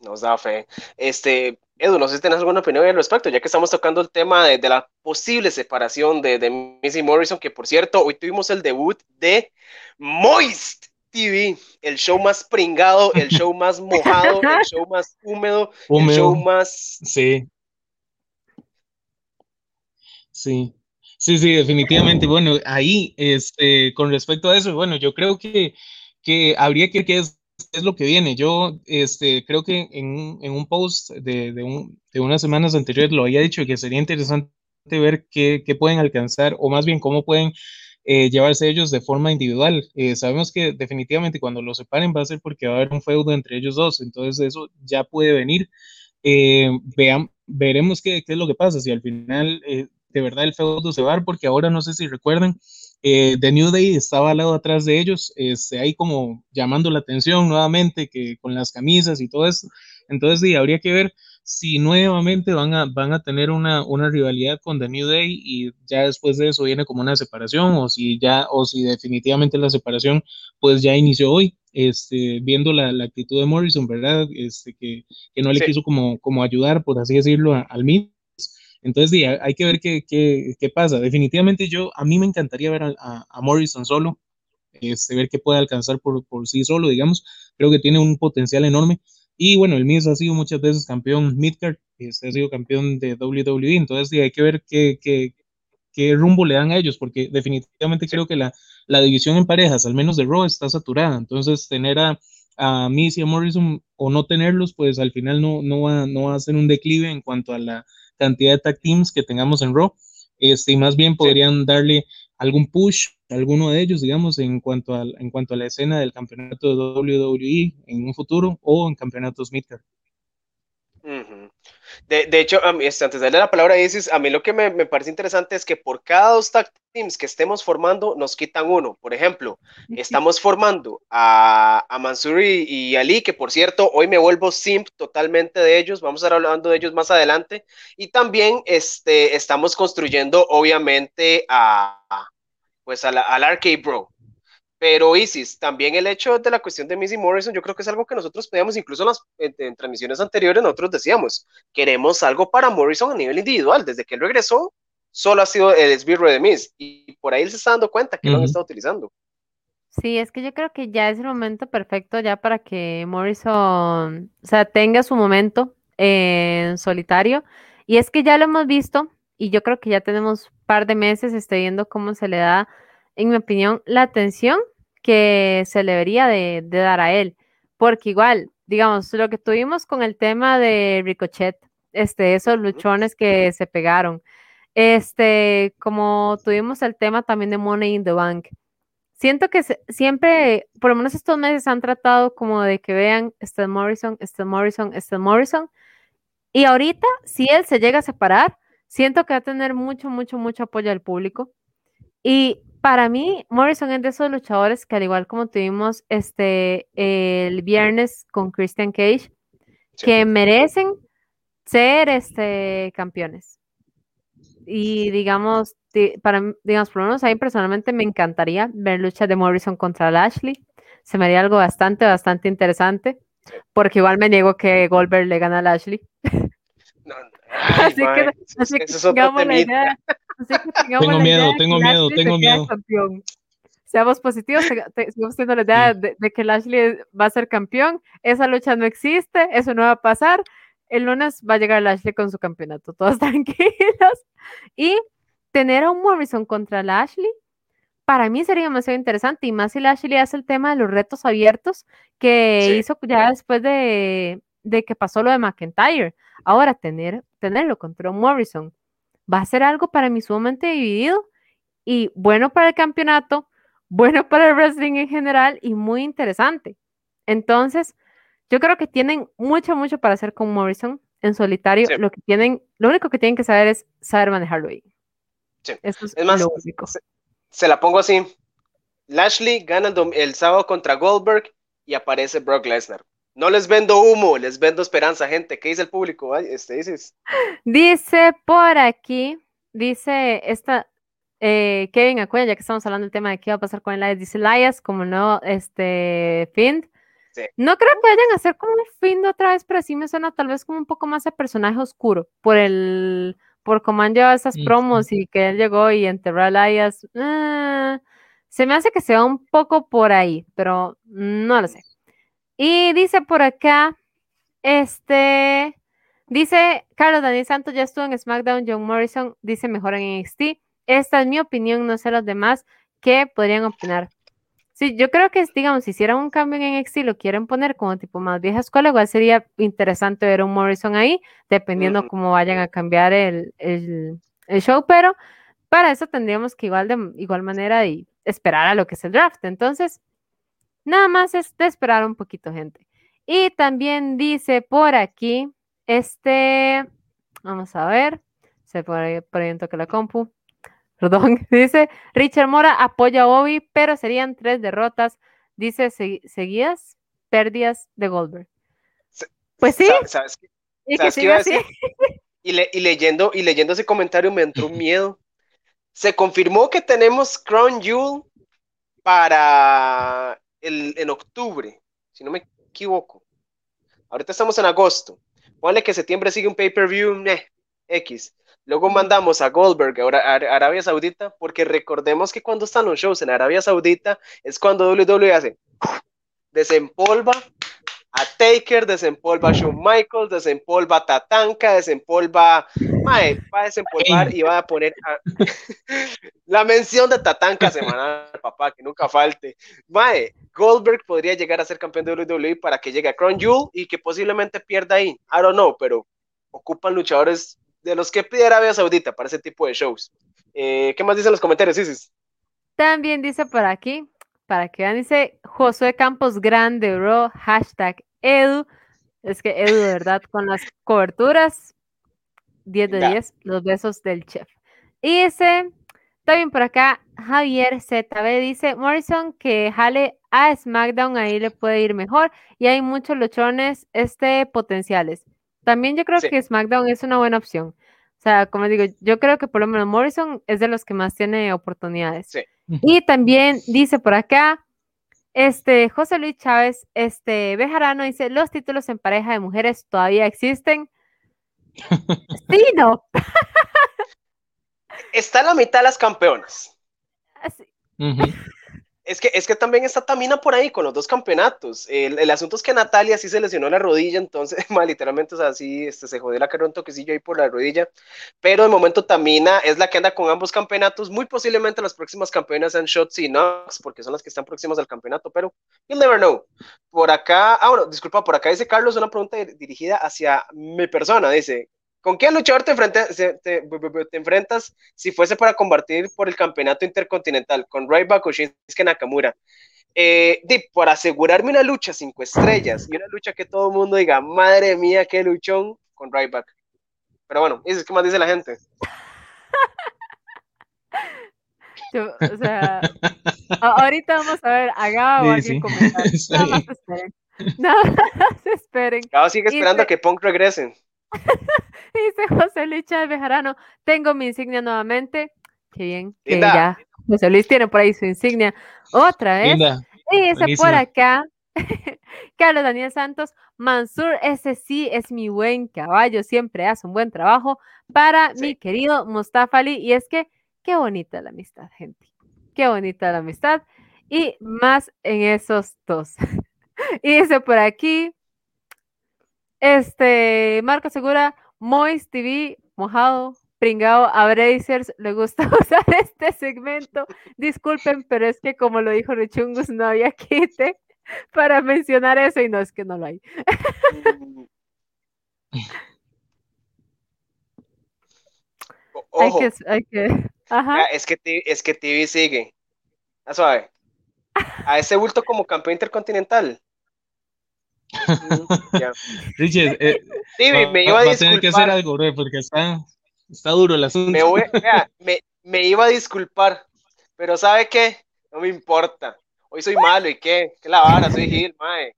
[SPEAKER 1] Nos da fe. Este, Edu, no sé si tienes alguna opinión al respecto, ya que estamos tocando el tema de, de la posible separación de, de Missy Morrison, que por cierto, hoy tuvimos el debut de Moist TV, el show más pringado, el show más mojado, el show más húmedo, el show más...
[SPEAKER 2] Sí. Sí. Sí, sí, definitivamente. Bueno, ahí, este, con respecto a eso, bueno, yo creo que, que habría que, que es, es lo que viene. Yo, este, creo que en, en un post de, de, un, de, unas semanas anteriores lo había dicho que sería interesante ver qué, qué pueden alcanzar, o más bien cómo pueden eh, llevarse ellos de forma individual. Eh, sabemos que definitivamente cuando los separen va a ser porque va a haber un feudo entre ellos dos, entonces eso ya puede venir. Eh, vean, veremos qué, qué, es lo que pasa, si al final de verdad el feudo se va, porque ahora no sé si recuerdan, The New Day estaba al lado atrás de ellos, este, ahí como llamando la atención nuevamente, que con las camisas y todo eso. Entonces, sí, habría que ver si nuevamente van a, van a tener una, una, rivalidad con The New Day y ya después de eso viene como una separación o si ya o si definitivamente la separación pues ya inició hoy este, viendo la, la actitud de Morrison, ¿verdad? Este, que, que no le quiso como, como ayudar, por así decirlo, al Miz. Entonces, hay que ver qué, qué, qué, pasa. Definitivamente yo, a mí me encantaría ver a, a, Morrison solo, este, ver qué puede alcanzar por, por sí solo, digamos. Creo que tiene un potencial enorme y bueno, el Miz ha sido muchas veces campeón Midcard, este ha sido campeón de WWE, entonces hay que ver qué, qué, qué, rumbo le dan a ellos, porque definitivamente creo que la, la, división en parejas, al menos de Raw, está saturada. Entonces, tener a, a Miz y a Morrison o no tenerlos, pues al final no, no, va, no va a ser un declive en cuanto a la cantidad de tag teams que tengamos en Raw. Este, y más bien podrían darle algún push alguno de ellos, digamos, en cuanto, a, en cuanto a la escena del campeonato de WWE en un futuro o en campeonatos midcard.
[SPEAKER 1] De, de, hecho, a mí, este, antes de darle la palabra a Isis, a mí lo que me, me, parece interesante es que por cada dos tag teams que estemos formando, nos quitan uno. Por ejemplo, estamos formando a, a Mansuri y Ali, que por cierto, hoy me vuelvo simp totalmente de ellos, vamos a estar hablando de ellos más adelante. Y también este, estamos construyendo, obviamente, a, pues al, al arcade bro. Pero Isis, también el hecho de la cuestión de Missy Morrison, yo creo que es algo que nosotros pedíamos, incluso en las en, transmisiones anteriores, nosotros decíamos, queremos algo para Morrison a nivel individual. Desde que él regresó, solo ha sido el esbirro de Miss. Y por ahí él se está dando cuenta que uh -huh. lo han estado utilizando.
[SPEAKER 3] Sí, es que yo creo que ya es el momento perfecto ya para que Morrison, o sea, tenga su momento en solitario. Y es que ya lo hemos visto, y yo creo que ya tenemos un par de meses estoy viendo cómo se le da, en mi opinión, la atención que se le debería de, de, dar a él. Porque igual, digamos, lo que tuvimos con el tema de Ricochet, este, esos luchones que se pegaron, este, como tuvimos el tema también de Money in the Bank. Siento que se, siempre, por lo menos estos meses han tratado como de que vean Stan Morrison, Stan Morrison, Stan Morrison. Y ahorita, si él se llega a separar, siento que va a tener mucho, mucho, mucho apoyo del público. Y para mí, Morrison es de esos luchadores que al igual como tuvimos este el viernes con Christian Cage, sí. que merecen ser este campeones. y digamos, para, digamos, por lo menos a mí personalmente me encantaría ver lucha de Morrison contra Lashley. Se me haría algo bastante, bastante interesante, porque igual me niego que Goldberg le gana a Lashley.
[SPEAKER 1] así, que, así que, tengamos
[SPEAKER 2] tengo miedo, tengo miedo, tengo miedo.
[SPEAKER 3] Seamos positivos, sigamos teniendo la idea de, de, que Lashley va a ser campeón. Esa lucha no existe, eso no va a pasar. El lunes va a llegar Lashley con su campeonato, todos tranquilos. Y tener a un Morrison contra Lashley, para mí sería demasiado interesante. Y más si Lashley hace el tema de los retos abiertos que hizo ya después de, de que pasó lo de McIntyre. Ahora, tener, tenerlo contra Morrison va a ser algo para mí sumamente dividido y bueno para el campeonato, bueno para el wrestling en general y muy interesante. Entonces, yo creo que tienen mucho, mucho para hacer con Morrison en solitario. Lo que tienen, lo único que tienen que saber es saber manejarlo ahí.
[SPEAKER 1] Sí. Eso es, más, lo único. Se, la pongo así. Lashley gana el, el sábado contra Goldberg y aparece Brock Lesnar. No les vendo humo, les vendo esperanza, gente. ¿Qué dice el público? Este, dices.
[SPEAKER 3] Dice por aquí, dice esta eh, Kevin Acuña, ya que estamos hablando del tema de qué va a pasar con el dice Elias, como no, este, Find. No creo que vayan a hacer como un Find otra vez, pero sí me suena tal vez como un poco más de personaje oscuro, por el, por cómo han llevado esas promos y que él llegó y enterró a Elias. Ah, se me hace que sea un poco por ahí, pero no lo sé. Y dice por acá, este, dice Carlos Daniel Santos ya estuvo en SmackDown, John Morrison dice mejor en NXT. Esta es mi opinión, no sé los demás que podrían opinar. Sí, yo creo que, digamos, si hicieran un cambio en NXT, lo quieren poner como tipo más vieja escuela, igual sería interesante ver un Morrison ahí, dependiendo cómo vayan a cambiar el, el, show, pero para eso tendríamos que igual de igual manera de esperar a lo que es el draft. Entonces, Nada más es de esperar un poquito, gente. Y también dice por aquí, este, vamos a ver, se por ahí, por ahí toque la compu. Perdón, dice Richard Mora apoya a Bobby, pero serían tres derrotas. Dice seguidas pérdidas de Goldberg. Pues sí.
[SPEAKER 1] ¿Sabes, Y, leyendo, y leyendo ese comentario me entró miedo. Se confirmó que tenemos Crown Jewel para en octubre, si no me equivoco. Ahorita estamos en agosto. Ponle que septiembre sigue un pay-per-view X. Luego mandamos a Goldberg a Arabia Saudita, porque recordemos que cuando están los shows en Arabia Saudita es cuando WWE hace desempolva a Taker, desempolva a Shawn Michaels, desempolva a Tatanka, desempolva. Mae, va a desempolvar y va a poner la mención de Tatanka semanal, papá, que nunca falte. Mae, Goldberg podría llegar a ser campeón de WWE para que llegue a Crown Jewel y que posiblemente pierda ahí. I don't know, pero ocupan luchadores de los que pide Arabia Saudita para ese tipo de shows. Eh, ¿Qué más dicen los comentarios, Isis?
[SPEAKER 3] También dice por aquí, para que vean, dice Josué Campos Grande, bro, hashtag Edu. Es que Edu, de verdad, con las coberturas, 10 de 10, los besos del chef. Y dice, también por acá, Javier ZB dice, Morrison que jale a SmackDown, ahí le puede ir mejor. Y hay muchos luchones este, potenciales. También yo creo que SmackDown es una buena opción. O sea, como digo, yo creo que por lo menos Morrison es de los que más tiene oportunidades. Sí. Y también dice por acá, este, José Luis Chávez, este, Bejarano dice, los títulos en pareja de mujeres todavía existen. sí, no.
[SPEAKER 1] Está la mitad de las campeonas.
[SPEAKER 3] Así.
[SPEAKER 1] Es que, es que también está Tamina por ahí con los dos campeonatos. El, asunto es que Natalia sí se lesionó la rodilla, entonces, literalmente, o sea, sí, este, se jodió la cara un toquecillo ahí por la rodilla. Pero de momento Tamina es la que anda con ambos campeonatos. Muy posiblemente las próximas campeonas sean Shotzi y Knox, porque son las que están próximas al campeonato, pero you'll never know. Por acá, ah, bueno, disculpa, por acá dice Carlos una pregunta dirigida hacia mi persona. Dice, ¿Con qué luchador te, enfrentas si fuese para combatir por el campeonato intercontinental? ¿Con Ryback o Shinsuke Nakamura? Eh, por asegurarme una lucha cinco estrellas y una lucha que todo el mundo diga, madre mía, qué luchón, con Ryback. Pero bueno, eso es que más dice la gente.
[SPEAKER 3] o sea, ahorita vamos a ver, haga o alguien comentar. Nada más esperen. Nada más esperen.
[SPEAKER 1] sigue esperando a que Punk regrese.
[SPEAKER 3] Dice José Luis Chávez Bejarano, tengo mi insignia nuevamente. Qué bien, que
[SPEAKER 1] Linda.
[SPEAKER 3] ya José Luis tiene por ahí su insignia otra vez.
[SPEAKER 2] Linda,
[SPEAKER 3] Y dice por acá, Carlos Daniel Santos, Mansur, ese sí es mi buen caballo, siempre hace un buen trabajo para
[SPEAKER 1] Sí.
[SPEAKER 3] mi querido Mustafa Ali. Y es que, qué bonita la amistad, gente. Qué bonita la amistad. Y más en esos dos. y dice por aquí, este, Marco Segura, Mois TV, mojado, pringado, a Brazers le gusta usar este segmento. Disculpen, pero es que como lo dijo Richungus, no había quite para mencionar eso y no es que no lo hay.
[SPEAKER 1] Mm. O-
[SPEAKER 3] Hay
[SPEAKER 1] Ojo,
[SPEAKER 3] que, hay que, ajá.
[SPEAKER 1] es que, es que TV sigue. A suave. A ese bulto como campeón intercontinental.
[SPEAKER 2] Richard, eh, va,
[SPEAKER 1] me iba a
[SPEAKER 2] va a tener que hacer
[SPEAKER 1] disculpar.
[SPEAKER 2] algo, bro, porque está, está duro el asunto.
[SPEAKER 1] Me, voy- vea, me, me iba a disculpar, pero ¿sabe qué? No me importa. Hoy soy malo y qué, qué la vara, soy Gil, mae.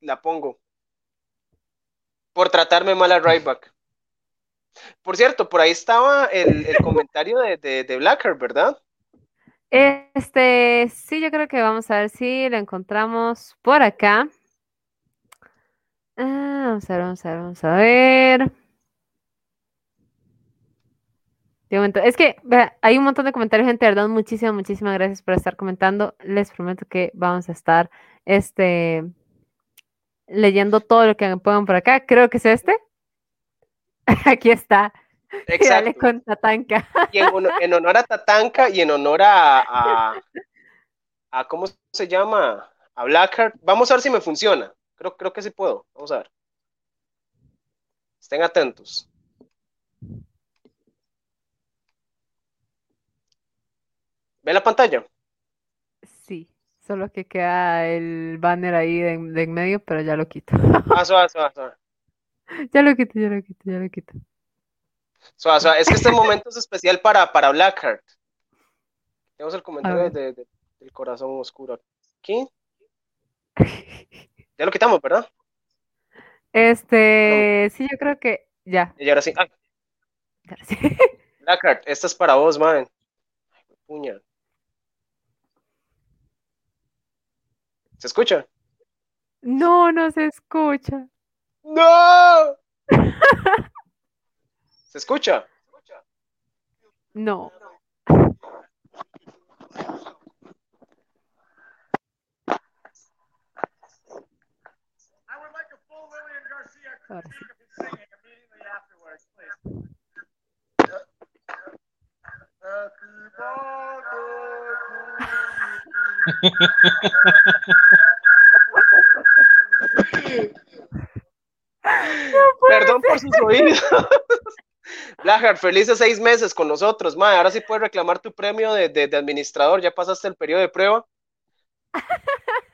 [SPEAKER 1] La pongo. Por tratarme mal a Ryback. Por cierto, por ahí estaba el, el comentario de, de, de Blackheart, ¿verdad?
[SPEAKER 3] Este, sí, yo creo que vamos a ver si lo encontramos por acá. Ah, vamos a ver, vamos a ver, vamos a ver. De momento, es que vea, hay un montón de comentarios, gente, de verdad, muchísimas, muchísimas gracias por estar comentando. Les prometo que vamos a estar este, leyendo todo lo que me pongan por acá. Creo que es este. Aquí está.
[SPEAKER 1] Exacto.
[SPEAKER 3] con Tatanka.
[SPEAKER 1] Y en, honor- en honor a Tatanka y en honor a, a, a- ¿cómo se llama? A Blackheart. Vamos a ver si me funciona. Creo, creo que sí puedo. Vamos a ver. Estén atentos. ¿Ve la pantalla?
[SPEAKER 3] Sí, solo que queda el banner ahí de, en- de en medio, pero ya lo quito.
[SPEAKER 1] Ah, suave, suave, suave.
[SPEAKER 3] Ya lo quito, ya lo quito, ya lo quito.
[SPEAKER 1] Suave, suave. Es que este momento es especial para, para Blackheart. Tenemos el comentario de- de- del corazón oscuro aquí. Ya lo quitamos, ¿verdad?
[SPEAKER 3] Este, sí, yo creo que ya.
[SPEAKER 1] Y ahora sí. Ah,
[SPEAKER 3] ya sí.
[SPEAKER 1] Blackheart, esta es para vos, man. Ay, puña. ¿Se escucha?
[SPEAKER 3] No, no se escucha.
[SPEAKER 1] ¡No! ¿Se escucha?
[SPEAKER 3] No. Ahora sí.
[SPEAKER 1] Perdón por sus oídos. Blackheart, felices seis meses con nosotros, man. Ahora sí puedes reclamar tu premio de, de- de administrador. Ya pasaste el periodo de prueba.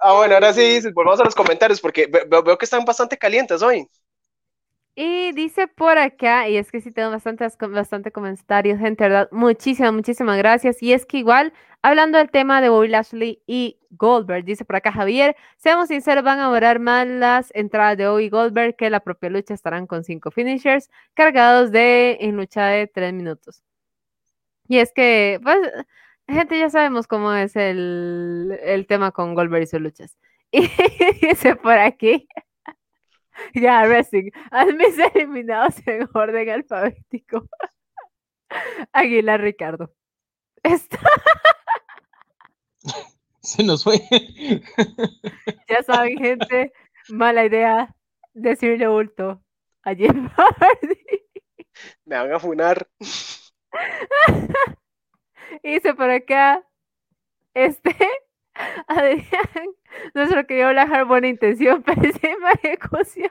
[SPEAKER 1] Ah, bueno, ahora sí, volvamos a los comentarios porque ve- veo, que están bastante calientes hoy.
[SPEAKER 3] Y dice por acá, y es que sí tengo bastantes, bastante comentarios, gente, ¿verdad? Muchísimas, muchísimas gracias. Y es que igual, hablando del tema de Bobby Lashley y Goldberg, dice por acá Javier, seamos sinceros, van a durar más las entradas de Bobby Goldberg que la propia lucha estarán con cinco finishers cargados de en lucha de tres minutos. Y es que, pues, gente, ya sabemos cómo es el, el tema con Goldberg y sus luchas. Y dice por aquí. Ya, Wrestling. Hazme eliminados en orden alfabético. Aguilar Ricardo. Está,
[SPEAKER 2] Se nos fue.
[SPEAKER 3] ya saben, gente, mala idea decirle bulto a Jim Hardy.
[SPEAKER 1] Me van a funar.
[SPEAKER 3] Hice por acá, este, Adrián, nuestro querido Blajar, buena intención, pésima ejecución.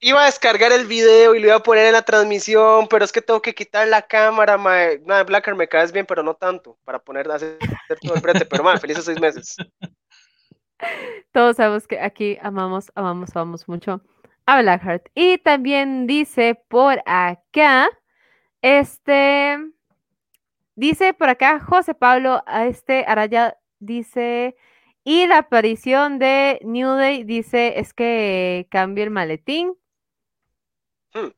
[SPEAKER 1] Iba a descargar el video y lo iba a poner en la transmisión, pero es que tengo que quitar la cámara, mae. Nada, Blacker, me caes bien, pero no tanto, para poner hacer todo el brete. Pero, man, felices seis meses.
[SPEAKER 3] Todos sabemos que aquí amamos, amamos, amamos mucho a Blackheart. Y también dice por acá, este, dice por acá José Pablo, a este Araya dice, Y la aparición de New Day dice es que cambie el maletín.
[SPEAKER 1] Hmm.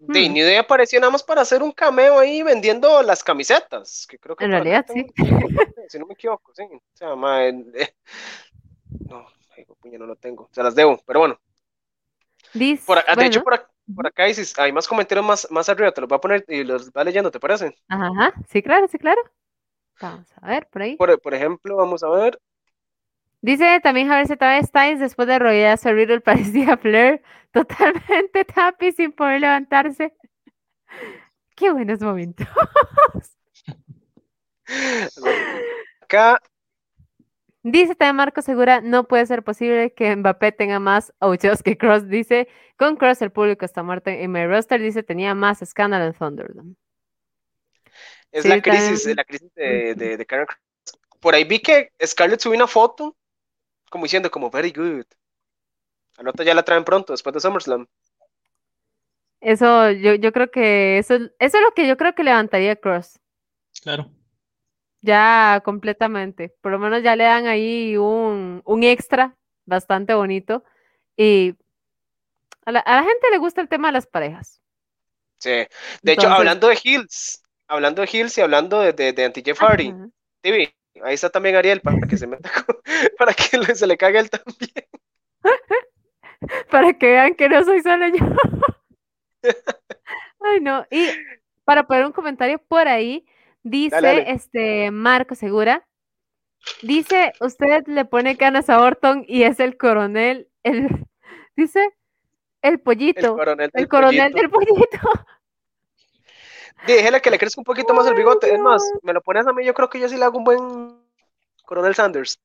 [SPEAKER 1] De New Day apareció nada más para hacer un cameo ahí vendiendo las camisetas, que creo que
[SPEAKER 3] en realidad sí.
[SPEAKER 1] Si no me equivoco, sí. O sea, eh, no, no lo tengo, se las debo, pero bueno.
[SPEAKER 3] Dice,
[SPEAKER 1] de hecho, por, por acá hay más comentarios más, más arriba, te los voy a poner y los va leyendo, ¿te parece?
[SPEAKER 3] Ajá, sí, claro, sí, claro. Vamos a ver, por ahí.
[SPEAKER 1] Por, ejemplo, vamos a ver.
[SPEAKER 3] Dice también Javier Z. Styles, después de rodearse a Riddle parecía Flair, totalmente tapi sin poder levantarse. Qué buenos momentos.
[SPEAKER 1] Acá
[SPEAKER 3] Dice también Marco Segura, no puede ser posible que Mbappé tenga más ouchos que Cross. Dice, con Cross el público está muerto. Y mi roster dice, tenía más escándalo en Thunderdome.
[SPEAKER 1] Es la crisis, la crisis de, de, Karen Cross. Por ahí vi que Scarlett subió una foto, como diciendo, como, very good. La nota ya la traen pronto, después de SummerSlam.
[SPEAKER 3] Eso, yo, yo creo que eso, eso es lo que yo creo que levantaría Cross.
[SPEAKER 2] Claro.
[SPEAKER 3] Ya completamente. Por lo menos ya le dan ahí un, extra bastante bonito. Y a la, gente le gusta el tema de las parejas.
[SPEAKER 1] Sí. De hecho, hablando de Hills, hablando de Hills y hablando de, de, Anti-Jeff Hardy, TV, ahí está también Ariel para que se meta para que se le cague él también.
[SPEAKER 3] para que vean que no soy solo yo. Ay, no. Y para poner un comentario por ahí, Dice este Marco Segura. Dice, usted le pone canas a Orton y es el coronel, el dice el pollito. El coronel del, pollito.
[SPEAKER 1] Déjele que le crezca un poquito más el bigote. Es más, me lo pones a mí, yo creo que yo sí le hago un buen coronel Sanders.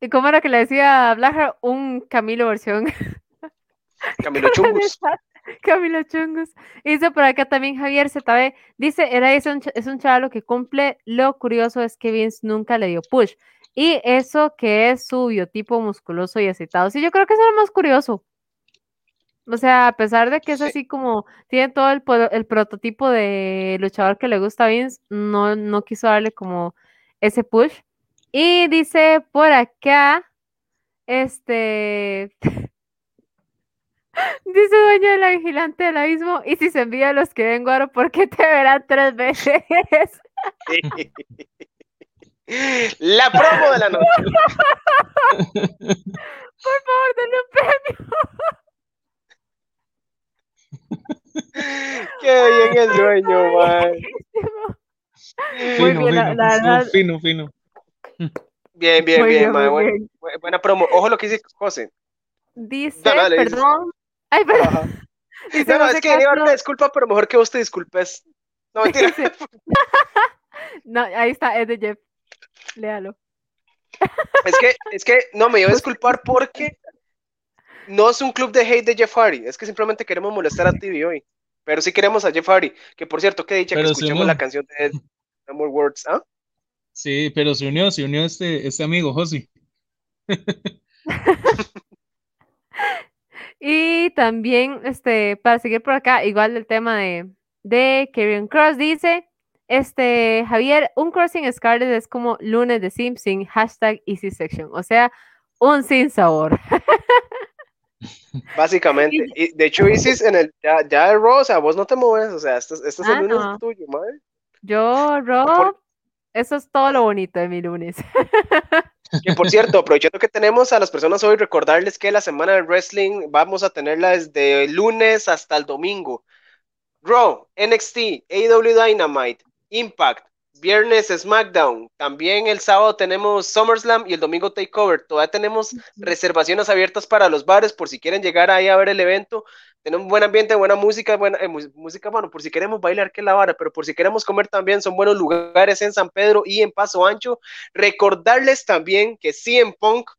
[SPEAKER 3] ¿Y ¿Cómo era que le decía a Blaja? Un Camilo versión.
[SPEAKER 1] Camilo Chungus.
[SPEAKER 3] Camilo Chungus. Dice por acá también Javier ZB. Dice, era es un, es un chavalo que cumple. Lo curioso es que Vince nunca le dio push. Y eso que es su biotipo musculoso y aceitado. Sí, yo creo que eso es lo más curioso. O sea, a pesar de que es así como tiene todo el, el, prototipo de luchador que le gusta a Vince, no, no quiso darle como ese push. Y dice por acá, este, Dice dueño del vigilante del abismo, y si se envía a los que ven guaro, ¿por qué te verán tres veces?
[SPEAKER 1] La promo de la noche.
[SPEAKER 3] Por favor, denle un premio.
[SPEAKER 1] Qué bien el dueño, man.
[SPEAKER 2] Muy bien, fino, la, fino, fino.
[SPEAKER 1] Bien, bien, bien, man. Buena, promo. Ojo lo que dice José.
[SPEAKER 3] Dice, perdón, Ay, pero.
[SPEAKER 1] no, es que Iván te disculpa, pero mejor que vos te disculpes. No, mentira.
[SPEAKER 3] no, ahí está, es de Jeff. Léalo.
[SPEAKER 1] Es que, es que, no, me iba a disculpar porque no es un club de hate de Jeff Hardy, es que simplemente queremos molestar a TV hoy. Pero sí queremos a Jeff Hardy, que por cierto, que dicha que escuchemos la canción de No More Words, ¿ah?
[SPEAKER 2] Sí, pero se unió, se unió este, este amigo, Josi.
[SPEAKER 3] Y también, este, para seguir por acá, igual el tema de, de Kevin Cross dice, este, Javier, un Crossing Scarlet es como lunes de Simpson, hashtag Easy Section, o sea, un sin sabor.
[SPEAKER 1] Básicamente, y de hecho, Isis en el, ya, ya Rosa, vos no te mueves, o sea, esto, es el ah, lunes tuyo, madre.
[SPEAKER 3] Yo, Ro, eso es todo lo bonito de mi lunes.
[SPEAKER 1] Que por cierto, aprovechando que tenemos a las personas hoy, recordarles que la semana de wrestling vamos a tenerla desde el lunes hasta el domingo. Raw, NXT, AEW Dynamite, Impact, viernes SmackDown, también el sábado tenemos SummerSlam y el domingo Takeover. Todavía tenemos reservaciones abiertas para los bares por si quieren llegar ahí a ver el evento tenemos buen ambiente, buena música, buena eh, música, bueno, por si queremos bailar, que la vara, pero por si queremos comer también, son buenos lugares en San Pedro y en Paso Ancho. Recordarles también que CM Punk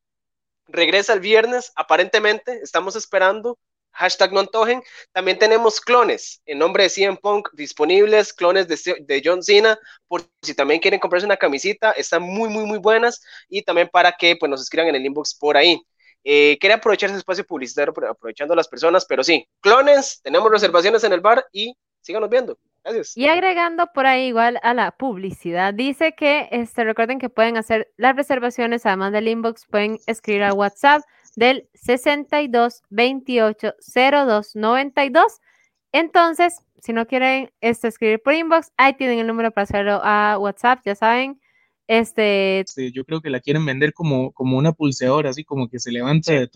[SPEAKER 1] regresa el viernes, aparentemente, estamos esperando. Hashtag no antojen. También tenemos clones en nombre de CM Punk disponibles, clones de, de John Cena, por si también quieren comprarse una camisita, están muy, muy, muy buenas. Y también para que pues, nos escriban en el inbox por ahí. Eh, quería aprovechar ese espacio publicitario aprovechando a las personas, pero sí, clones, tenemos reservaciones en el bar y síganos viendo. Gracias.
[SPEAKER 3] Y agregando por ahí igual a la publicidad, dice que este, recuerden que pueden hacer las reservaciones, además del inbox, pueden escribir a WhatsApp del 62 28 02 92. Entonces, si no quieren este, escribir por inbox, ahí tienen el número para hacerlo a WhatsApp, ya saben. Este,
[SPEAKER 2] Este, yo creo que la quieren vender como, como una pulseadora, así como que se levanta de todo.